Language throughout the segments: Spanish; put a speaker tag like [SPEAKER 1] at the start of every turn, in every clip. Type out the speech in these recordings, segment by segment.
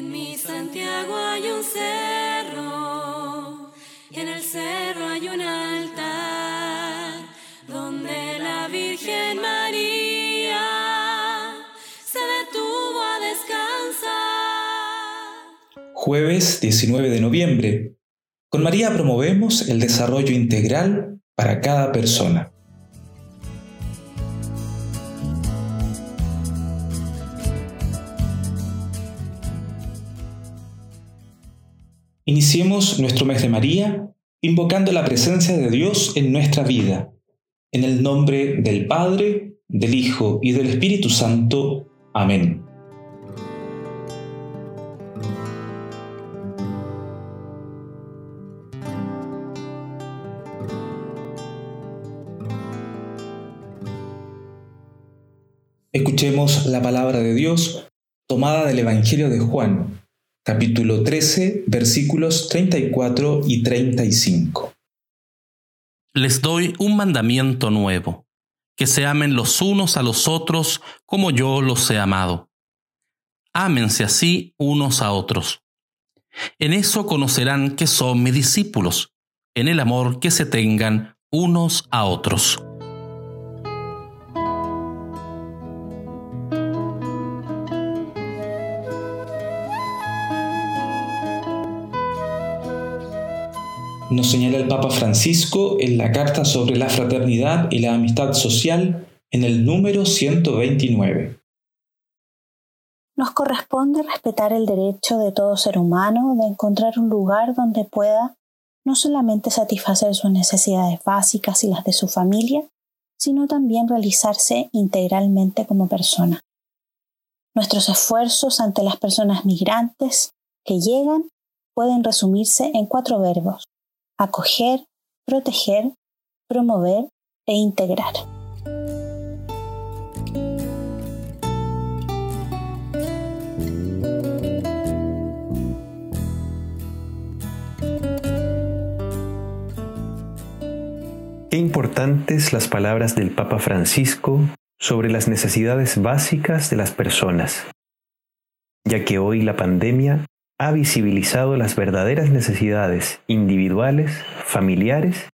[SPEAKER 1] En mi Santiago hay un cerro, y en el cerro hay un altar, donde la Virgen María se detuvo a descansar.
[SPEAKER 2] Jueves 19 de noviembre. Con María promovemos el desarrollo integral para cada persona. Iniciemos nuestro mes de María invocando la presencia de Dios en nuestra vida. En el nombre del Padre, del Hijo y del Espíritu Santo. Amén. Escuchemos la palabra de Dios tomada del Evangelio de Juan, capítulo 13, versículos 34 y 35.
[SPEAKER 3] Les doy un mandamiento nuevo, que se amen los unos a los otros como yo los he amado. Ámense así unos a otros. En eso conocerán que son mis discípulos, en el amor que se tengan unos a otros.
[SPEAKER 2] Nos señala el Papa Francisco en la Carta sobre la Fraternidad y la Amistad Social en el número 129.
[SPEAKER 4] Nos corresponde respetar el derecho de todo ser humano de encontrar un lugar donde pueda no solamente satisfacer sus necesidades básicas y las de su familia, sino también realizarse integralmente como persona. Nuestros esfuerzos ante las personas migrantes que llegan pueden resumirse en cuatro verbos, acoger, proteger, promover e integrar.
[SPEAKER 5] Qué importantes las palabras del Papa Francisco sobre las necesidades básicas de las personas, ya que hoy la pandemia ha visibilizado las verdaderas necesidades individuales, familiares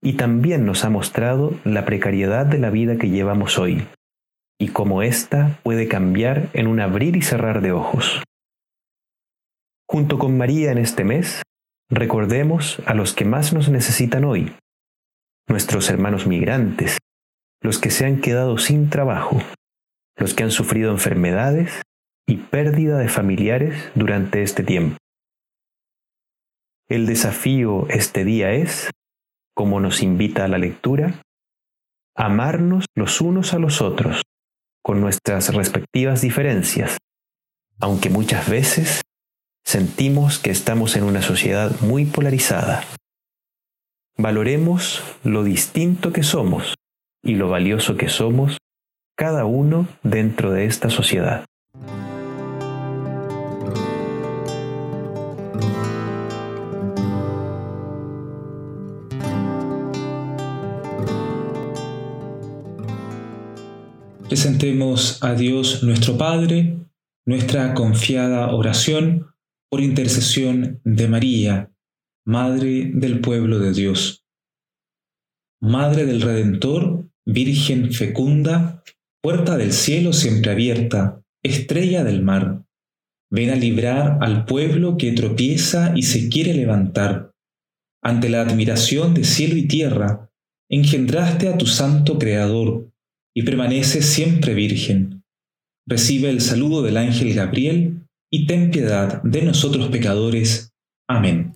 [SPEAKER 5] y también nos ha mostrado la precariedad de la vida que llevamos hoy y cómo ésta puede cambiar en un abrir y cerrar de ojos. Junto con María en este mes, recordemos a los que más nos necesitan hoy, nuestros hermanos migrantes, los que se han quedado sin trabajo, los que han sufrido enfermedades y pérdida de familiares durante este tiempo. El desafío este día es, como nos invita a la lectura, amarnos los unos a los otros con nuestras respectivas diferencias, aunque muchas veces sentimos que estamos en una sociedad muy polarizada. Valoremos lo distinto que somos y lo valioso que somos cada uno dentro de esta sociedad.
[SPEAKER 2] Presentemos a Dios nuestro Padre nuestra confiada oración por intercesión de María, Madre del pueblo de Dios. Madre del Redentor, Virgen fecunda, puerta del cielo siempre abierta, estrella del mar. Ven a librar al pueblo que tropieza y se quiere levantar. Ante la admiración de cielo y tierra, engendraste a tu santo Creador y permanece siempre virgen. Recibe el saludo del ángel Gabriel y ten piedad de nosotros pecadores. Amén.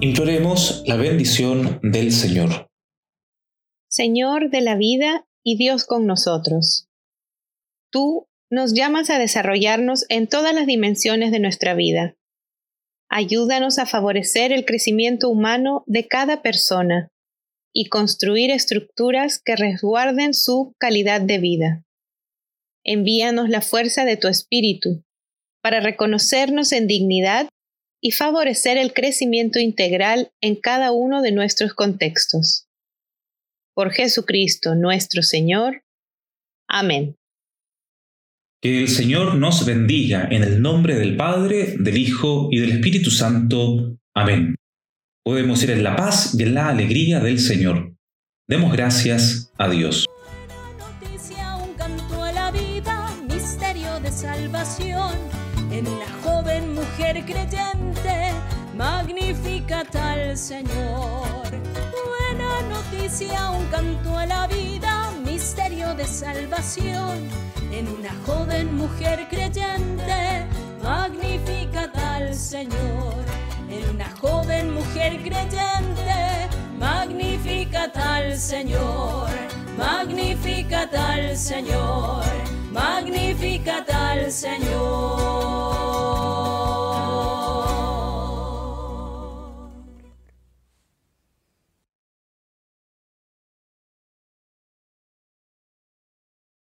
[SPEAKER 2] Imploremos la bendición del Señor.
[SPEAKER 6] Señor de la vida y Dios con nosotros. Tú nos llamas a desarrollarnos en todas las dimensiones de nuestra vida. Ayúdanos a favorecer el crecimiento humano de cada persona y construir estructuras que resguarden su calidad de vida. Envíanos la fuerza de tu espíritu para reconocernos en dignidad y favorecer el crecimiento integral en cada uno de nuestros contextos. Por Jesucristo nuestro Señor. Amén.
[SPEAKER 2] Que el Señor nos bendiga en el nombre del Padre, del Hijo y del Espíritu Santo. Amén. Podemos ir en la paz y en la alegría del Señor. Demos gracias a Dios.
[SPEAKER 1] noticia, un canto a la vida, misterio de salvación. En una joven mujer creyente, magnífica tal Señor. Buena noticia, un canto a la vida, de salvación. En una joven mujer creyente, magnífica tal Señor. En una joven mujer creyente, magnífica tal Señor. Magnifica tal Señor, magnifica tal Señor.